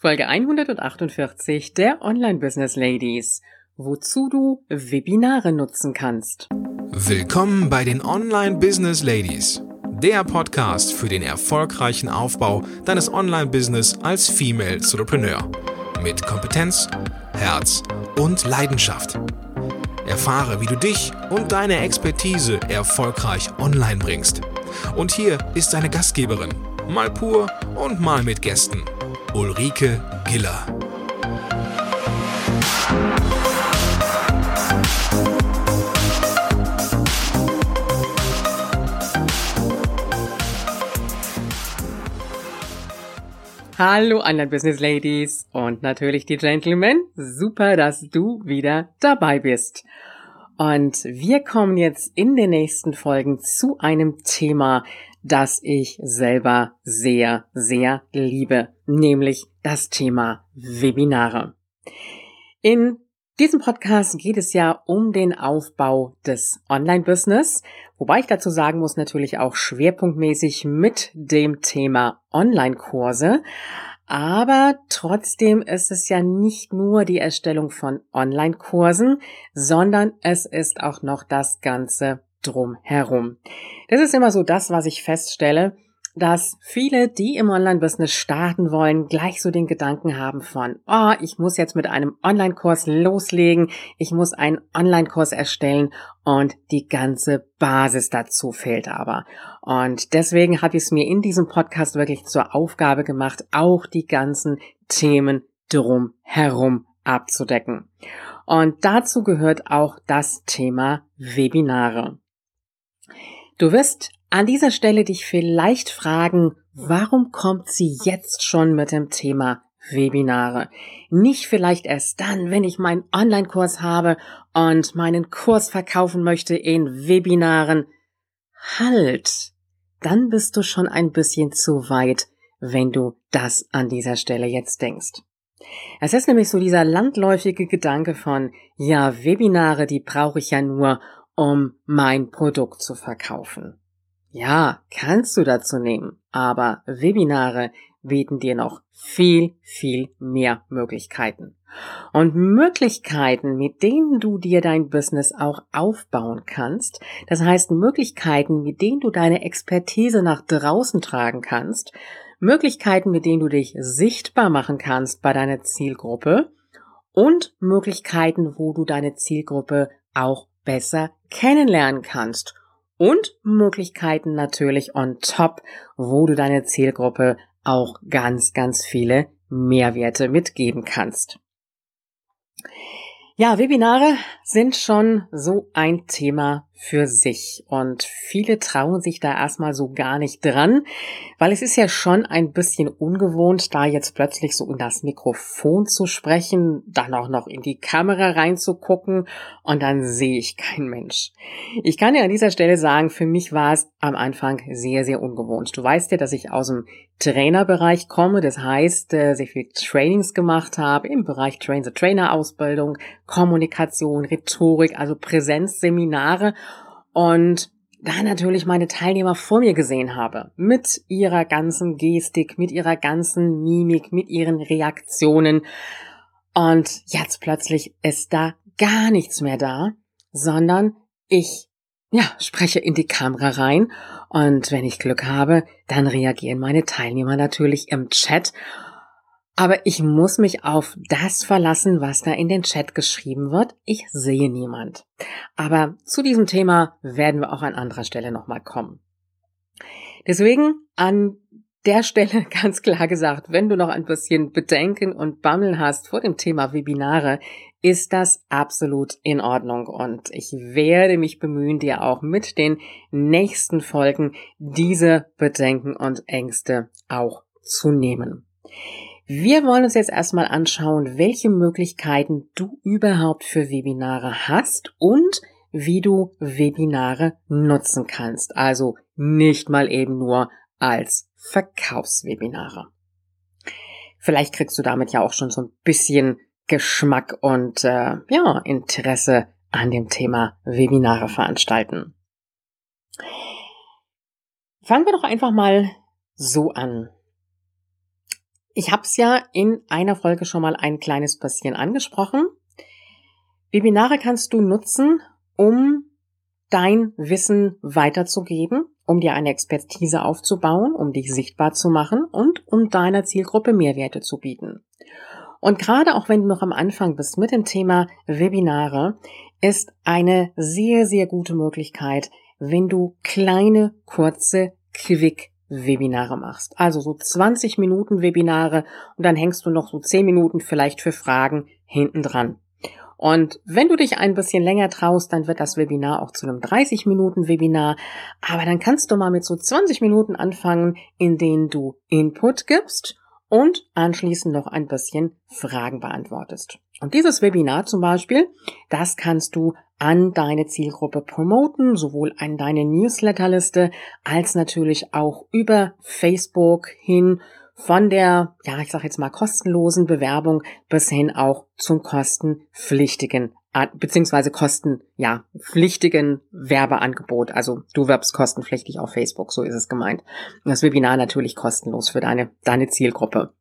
Folge 148 der Online Business Ladies. Wozu du Webinare nutzen kannst. Willkommen bei den Online Business Ladies. Der Podcast für den erfolgreichen Aufbau deines Online-Business als Female Entrepreneur. Mit Kompetenz, Herz und Leidenschaft. Erfahre, wie du dich und deine Expertise erfolgreich online bringst. Und hier ist deine Gastgeberin, mal pur und mal mit Gästen. Ulrike Giller. Hallo Online Business Ladies und natürlich die Gentlemen. Super, dass du wieder dabei bist. Und wir kommen jetzt in den nächsten Folgen zu einem Thema, das ich selber sehr, sehr liebe, nämlich das Thema Webinare. In diesem Podcast geht es ja um den Aufbau des Online-Business, wobei ich dazu sagen muss, natürlich auch schwerpunktmäßig mit dem Thema Online-Kurse. Aber trotzdem ist es ja nicht nur die Erstellung von Online-Kursen, sondern es ist auch noch das Ganze drumherum. Das ist immer so das, was ich feststelle, dass viele, die im Online-Business starten wollen, gleich so den Gedanken haben von, oh, ich muss jetzt mit einem Online-Kurs loslegen, ich muss einen Online-Kurs erstellen und die ganze Basis dazu fehlt aber. Und deswegen habe ich es mir in diesem Podcast wirklich zur Aufgabe gemacht, auch die ganzen Themen drum herum abzudecken. Und dazu gehört auch das Thema Webinare. Du wirst an dieser Stelle dich vielleicht fragen, warum kommt sie jetzt schon mit dem Thema Webinare? Nicht vielleicht erst dann, wenn ich meinen Online-Kurs habe und meinen Kurs verkaufen möchte in Webinaren. Halt! Dann bist du schon ein bisschen zu weit, wenn du das an dieser Stelle jetzt denkst. Es ist nämlich so dieser landläufige Gedanke von, ja, Webinare, die brauche ich ja nur, um mein Produkt zu verkaufen. Ja, kannst du dazu nehmen, aber Webinare bieten dir noch viel, viel mehr Möglichkeiten. Und Möglichkeiten, mit denen du dir dein Business auch aufbauen kannst, das heißt Möglichkeiten, mit denen du deine Expertise nach draußen tragen kannst, Möglichkeiten, mit denen du dich sichtbar machen kannst bei deiner Zielgruppe und Möglichkeiten, wo du deine Zielgruppe auch besser kennenlernen kannst und Möglichkeiten natürlich on top, wo du deine Zielgruppe auch ganz, ganz viele Mehrwerte mitgeben kannst. Ja, Webinare sind schon so ein Thema für sich und viele trauen sich da erstmal so gar nicht dran, weil es ist ja schon ein bisschen ungewohnt, da jetzt plötzlich so in das Mikrofon zu sprechen, dann auch noch in die Kamera reinzugucken und dann sehe ich kein Mensch. Ich kann dir an dieser Stelle sagen, für mich war es am Anfang sehr, sehr ungewohnt. Du weißt ja, dass ich aus dem Trainerbereich komme, das heißt, äh, sehr viel Trainings gemacht habe im Bereich Train-the-Trainer-Ausbildung, Kommunikation, Rhetorik, also Präsenzseminare und da natürlich meine Teilnehmer vor mir gesehen habe, mit ihrer ganzen Gestik, mit ihrer ganzen Mimik, mit ihren Reaktionen. Und jetzt plötzlich ist da gar nichts mehr da, sondern ich, ja, spreche in die Kamera rein und wenn ich Glück habe, dann reagieren meine Teilnehmer natürlich im Chat aber ich muss mich auf das verlassen, was da in den Chat geschrieben wird. Ich sehe niemand. Aber zu diesem Thema werden wir auch an anderer Stelle nochmal kommen. Deswegen an der Stelle ganz klar gesagt, wenn du noch ein bisschen Bedenken und Bammel hast vor dem Thema Webinare, ist das absolut in Ordnung und ich werde mich bemühen, dir auch mit den nächsten Folgen diese Bedenken und Ängste auch zu nehmen. Wir wollen uns jetzt erstmal anschauen, welche Möglichkeiten du überhaupt für Webinare hast und wie du Webinare nutzen kannst. Also nicht mal eben nur als Verkaufswebinare. Vielleicht kriegst du damit ja auch schon so ein bisschen Geschmack und äh, ja, Interesse an dem Thema Webinare veranstalten. Fangen wir doch einfach mal so an. Ich habe es ja in einer Folge schon mal ein kleines bisschen angesprochen. Webinare kannst du nutzen, um dein Wissen weiterzugeben, um dir eine Expertise aufzubauen, um dich sichtbar zu machen und um deiner Zielgruppe Mehrwerte zu bieten. Und gerade auch wenn du noch am Anfang bist mit dem Thema Webinare, ist eine sehr, sehr gute Möglichkeit, wenn du kleine, kurze, quick Webinare machst. Also so 20 Minuten Webinare und dann hängst du noch so 10 Minuten vielleicht für Fragen hinten dran. Und wenn du dich ein bisschen länger traust, dann wird das Webinar auch zu einem 30 Minuten Webinar. Aber dann kannst du mal mit so 20 Minuten anfangen, in denen du Input gibst und anschließend noch ein bisschen Fragen beantwortest. Und dieses Webinar zum Beispiel, das kannst du an deine Zielgruppe promoten, sowohl an deine Newsletterliste als natürlich auch über Facebook hin von der, ja, ich sage jetzt mal kostenlosen Bewerbung bis hin auch zum kostenpflichtigen beziehungsweise kosten, ja, pflichtigen Werbeangebot. Also du werbst kostenpflichtig auf Facebook, so ist es gemeint. Das Webinar natürlich kostenlos für deine, deine Zielgruppe.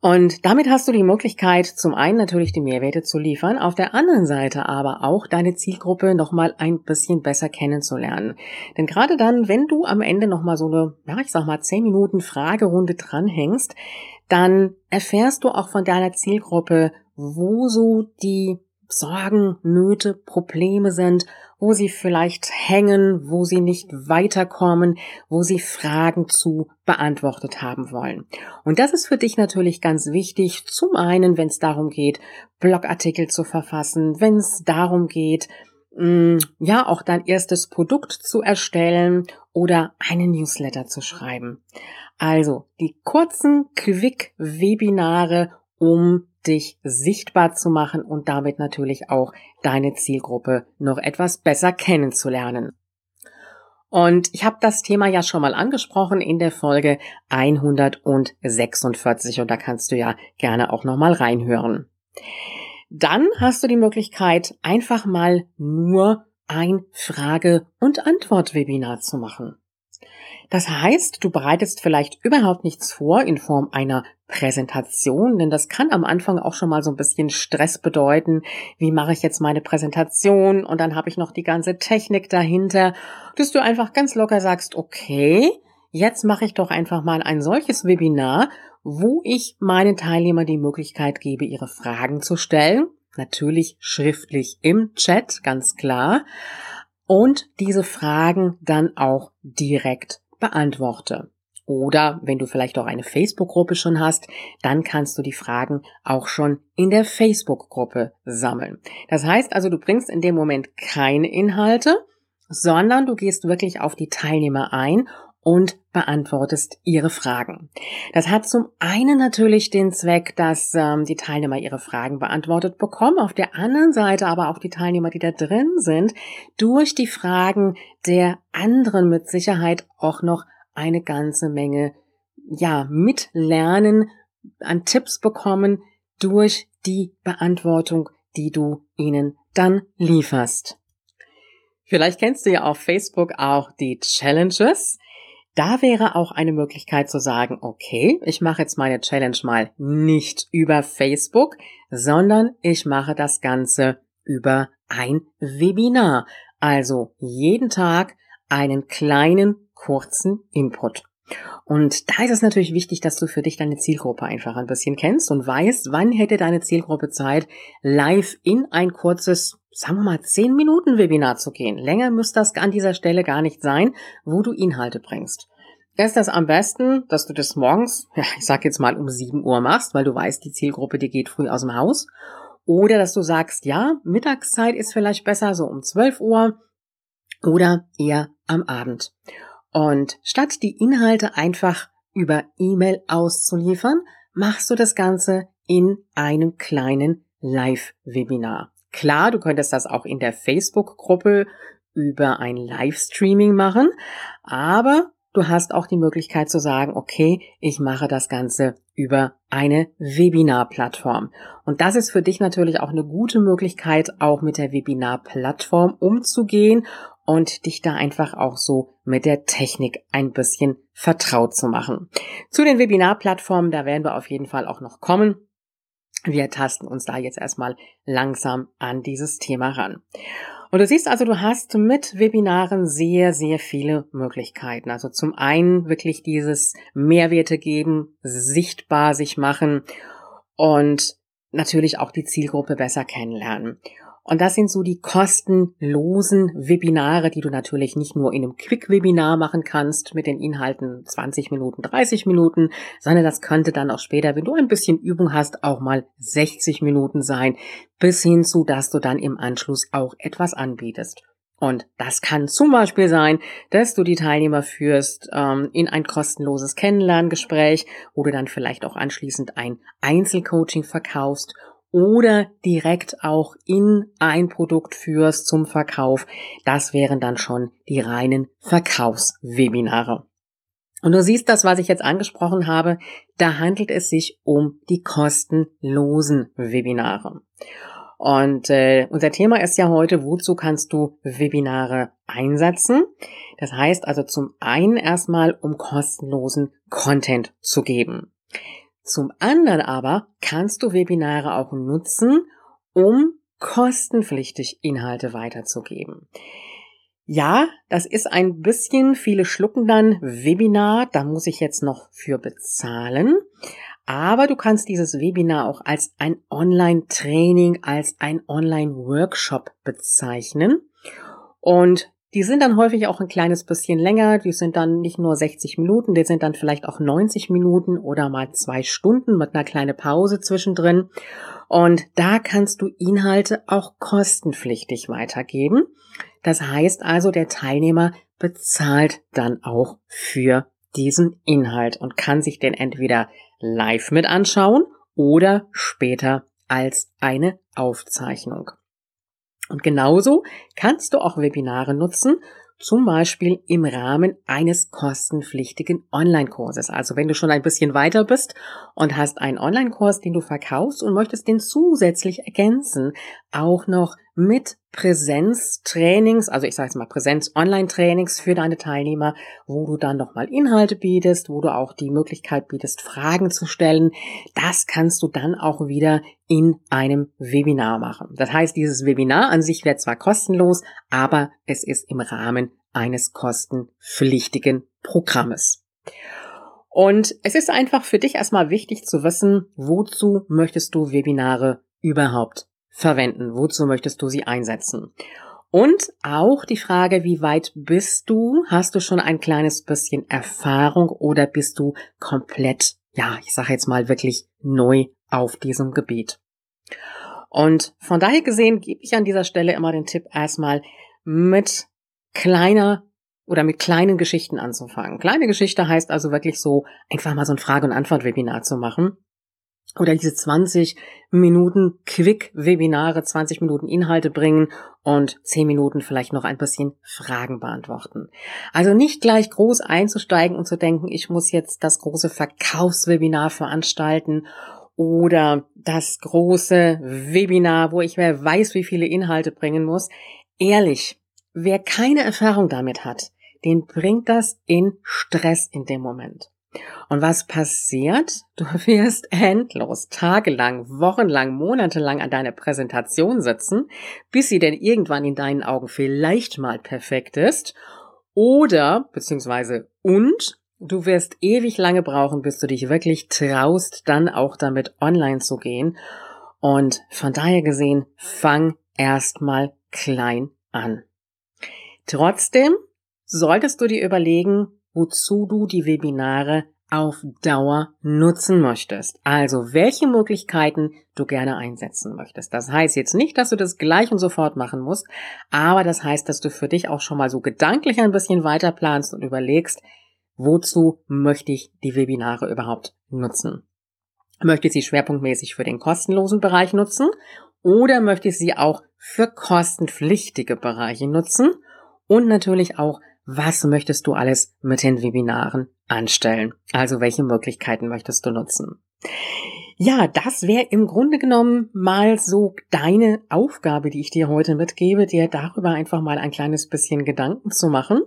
Und damit hast du die Möglichkeit, zum einen natürlich die Mehrwerte zu liefern, auf der anderen Seite aber auch deine Zielgruppe nochmal ein bisschen besser kennenzulernen. Denn gerade dann, wenn du am Ende nochmal so eine, ja, ich sag mal, 10 Minuten Fragerunde dranhängst, dann erfährst du auch von deiner Zielgruppe, wo so die Sorgen, Nöte, Probleme sind, wo sie vielleicht hängen, wo sie nicht weiterkommen, wo sie Fragen zu beantwortet haben wollen. Und das ist für dich natürlich ganz wichtig. Zum einen, wenn es darum geht, Blogartikel zu verfassen, wenn es darum geht, mm, ja, auch dein erstes Produkt zu erstellen oder einen Newsletter zu schreiben. Also die kurzen Quick-Webinare, um dich sichtbar zu machen und damit natürlich auch deine Zielgruppe noch etwas besser kennenzulernen. Und ich habe das Thema ja schon mal angesprochen in der Folge 146 und da kannst du ja gerne auch noch mal reinhören. Dann hast du die Möglichkeit, einfach mal nur ein Frage- und Antwort-Webinar zu machen. Das heißt, du bereitest vielleicht überhaupt nichts vor in Form einer Präsentation, denn das kann am Anfang auch schon mal so ein bisschen Stress bedeuten. Wie mache ich jetzt meine Präsentation? Und dann habe ich noch die ganze Technik dahinter, dass du einfach ganz locker sagst, okay, jetzt mache ich doch einfach mal ein solches Webinar, wo ich meinen Teilnehmern die Möglichkeit gebe, ihre Fragen zu stellen. Natürlich schriftlich im Chat, ganz klar. Und diese Fragen dann auch direkt beantworte. Oder wenn du vielleicht auch eine Facebook-Gruppe schon hast, dann kannst du die Fragen auch schon in der Facebook-Gruppe sammeln. Das heißt also, du bringst in dem Moment keine Inhalte, sondern du gehst wirklich auf die Teilnehmer ein und beantwortest ihre Fragen. Das hat zum einen natürlich den Zweck, dass ähm, die Teilnehmer ihre Fragen beantwortet bekommen, auf der anderen Seite aber auch die Teilnehmer, die da drin sind, durch die Fragen der anderen mit Sicherheit auch noch eine ganze Menge, ja, mitlernen, an Tipps bekommen durch die Beantwortung, die du ihnen dann lieferst. Vielleicht kennst du ja auf Facebook auch die Challenges. Da wäre auch eine Möglichkeit zu sagen, okay, ich mache jetzt meine Challenge mal nicht über Facebook, sondern ich mache das Ganze über ein Webinar. Also jeden Tag einen kleinen kurzen Input. Und da ist es natürlich wichtig, dass du für dich deine Zielgruppe einfach ein bisschen kennst und weißt, wann hätte deine Zielgruppe Zeit, live in ein kurzes, sagen wir mal, 10 Minuten Webinar zu gehen. Länger müsste das an dieser Stelle gar nicht sein, wo du Inhalte bringst. Da ist das am besten, dass du das morgens, ja, ich sag jetzt mal um 7 Uhr machst, weil du weißt, die Zielgruppe, die geht früh aus dem Haus. Oder dass du sagst, ja, Mittagszeit ist vielleicht besser, so um 12 Uhr oder eher am Abend. Und statt die Inhalte einfach über E-Mail auszuliefern, machst du das Ganze in einem kleinen Live-Webinar. Klar, du könntest das auch in der Facebook-Gruppe über ein Livestreaming machen, aber du hast auch die Möglichkeit zu sagen, okay, ich mache das Ganze über eine Webinar-Plattform. Und das ist für dich natürlich auch eine gute Möglichkeit, auch mit der Webinar-Plattform umzugehen und dich da einfach auch so mit der Technik ein bisschen vertraut zu machen. Zu den Webinarplattformen, da werden wir auf jeden Fall auch noch kommen. Wir tasten uns da jetzt erstmal langsam an dieses Thema ran. Und du siehst also, du hast mit Webinaren sehr, sehr viele Möglichkeiten. Also zum einen wirklich dieses Mehrwerte geben, sichtbar sich machen und natürlich auch die Zielgruppe besser kennenlernen. Und das sind so die kostenlosen Webinare, die du natürlich nicht nur in einem Quick-Webinar machen kannst mit den Inhalten 20 Minuten, 30 Minuten, sondern das könnte dann auch später, wenn du ein bisschen Übung hast, auch mal 60 Minuten sein, bis hin zu, dass du dann im Anschluss auch etwas anbietest. Und das kann zum Beispiel sein, dass du die Teilnehmer führst ähm, in ein kostenloses Kennenlerngespräch, wo du dann vielleicht auch anschließend ein Einzelcoaching verkaufst oder direkt auch in ein Produkt führst zum Verkauf. Das wären dann schon die reinen Verkaufswebinare. Und du siehst das, was ich jetzt angesprochen habe, da handelt es sich um die kostenlosen Webinare. Und äh, unser Thema ist ja heute, wozu kannst du Webinare einsetzen? Das heißt also zum einen erstmal, um kostenlosen Content zu geben. Zum anderen aber kannst du Webinare auch nutzen, um kostenpflichtig Inhalte weiterzugeben. Ja, das ist ein bisschen, viele schlucken dann Webinar, da muss ich jetzt noch für bezahlen. Aber du kannst dieses Webinar auch als ein Online-Training, als ein Online-Workshop bezeichnen. Und die sind dann häufig auch ein kleines bisschen länger. Die sind dann nicht nur 60 Minuten, die sind dann vielleicht auch 90 Minuten oder mal zwei Stunden mit einer kleinen Pause zwischendrin. Und da kannst du Inhalte auch kostenpflichtig weitergeben. Das heißt also, der Teilnehmer bezahlt dann auch für diesen Inhalt und kann sich den entweder live mit anschauen oder später als eine Aufzeichnung. Und genauso kannst du auch Webinare nutzen, zum Beispiel im Rahmen eines kostenpflichtigen Online-Kurses. Also wenn du schon ein bisschen weiter bist und hast einen Online-Kurs, den du verkaufst und möchtest den zusätzlich ergänzen, auch noch mit Präsenztrainings, also ich sage jetzt mal Präsenz-Online-Trainings für deine Teilnehmer, wo du dann nochmal Inhalte bietest, wo du auch die Möglichkeit bietest, Fragen zu stellen. Das kannst du dann auch wieder in einem Webinar machen. Das heißt, dieses Webinar an sich wäre zwar kostenlos, aber es ist im Rahmen eines kostenpflichtigen Programmes. Und es ist einfach für dich erstmal wichtig zu wissen, wozu möchtest du Webinare überhaupt verwenden? Wozu möchtest du sie einsetzen? Und auch die Frage, wie weit bist du? Hast du schon ein kleines bisschen Erfahrung oder bist du komplett, ja, ich sage jetzt mal wirklich neu auf diesem Gebiet? Und von daher gesehen gebe ich an dieser Stelle immer den Tipp, erstmal mit kleiner oder mit kleinen Geschichten anzufangen. Kleine Geschichte heißt also wirklich so, einfach mal so ein Frage- und Antwort-Webinar zu machen oder diese 20 Minuten Quick-Webinare, 20 Minuten Inhalte bringen und 10 Minuten vielleicht noch ein bisschen Fragen beantworten. Also nicht gleich groß einzusteigen und zu denken, ich muss jetzt das große Verkaufswebinar veranstalten oder das große Webinar, wo ich wer weiß, wie viele Inhalte bringen muss. Ehrlich, wer keine Erfahrung damit hat, den bringt das in Stress in dem Moment. Und was passiert? Du wirst endlos, tagelang, wochenlang, monatelang an deiner Präsentation sitzen, bis sie denn irgendwann in deinen Augen vielleicht mal perfekt ist. Oder, beziehungsweise und, du wirst ewig lange brauchen, bis du dich wirklich traust, dann auch damit online zu gehen. Und von daher gesehen, fang erstmal klein an. Trotzdem solltest du dir überlegen, wozu du die Webinare auf Dauer nutzen möchtest. Also welche Möglichkeiten du gerne einsetzen möchtest. Das heißt jetzt nicht, dass du das gleich und sofort machen musst, aber das heißt, dass du für dich auch schon mal so gedanklich ein bisschen weiter planst und überlegst, wozu möchte ich die Webinare überhaupt nutzen. Möchte ich sie schwerpunktmäßig für den kostenlosen Bereich nutzen oder möchte ich sie auch für kostenpflichtige Bereiche nutzen und natürlich auch was möchtest du alles mit den Webinaren anstellen? Also welche Möglichkeiten möchtest du nutzen? Ja, das wäre im Grunde genommen mal so deine Aufgabe, die ich dir heute mitgebe, dir darüber einfach mal ein kleines bisschen Gedanken zu machen.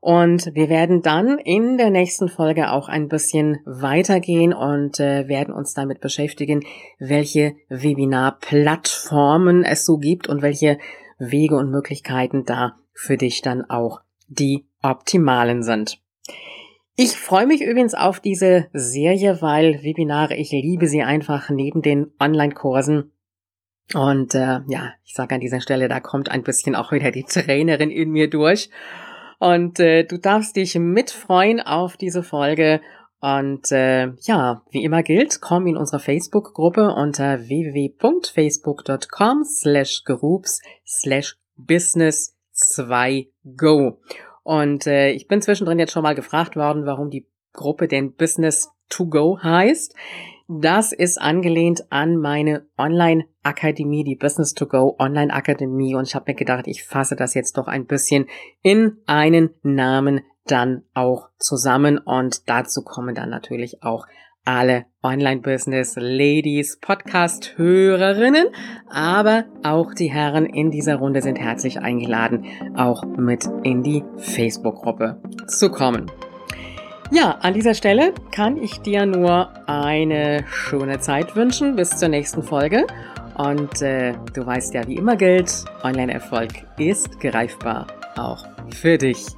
Und wir werden dann in der nächsten Folge auch ein bisschen weitergehen und äh, werden uns damit beschäftigen, welche Webinar-Plattformen es so gibt und welche Wege und Möglichkeiten da für dich dann auch die optimalen sind. Ich freue mich übrigens auf diese Serie, weil Webinare, ich liebe sie einfach neben den Online-Kursen. Und äh, ja, ich sage an dieser Stelle, da kommt ein bisschen auch wieder die Trainerin in mir durch. Und äh, du darfst dich mitfreuen auf diese Folge. Und äh, ja, wie immer gilt, komm in unsere Facebook-Gruppe unter www.facebook.com slash groups slash business 2go. Und äh, ich bin zwischendrin jetzt schon mal gefragt worden, warum die Gruppe denn Business to Go heißt. Das ist angelehnt an meine Online-Akademie, die Business to Go Online-Akademie. Und ich habe mir gedacht, ich fasse das jetzt doch ein bisschen in einen Namen dann auch zusammen. Und dazu kommen dann natürlich auch alle Online-Business-Ladies, Podcast-Hörerinnen, aber auch die Herren in dieser Runde sind herzlich eingeladen, auch mit in die Facebook-Gruppe zu kommen. Ja, an dieser Stelle kann ich dir nur eine schöne Zeit wünschen bis zur nächsten Folge. Und äh, du weißt ja, wie immer gilt, Online-Erfolg ist greifbar, auch für dich.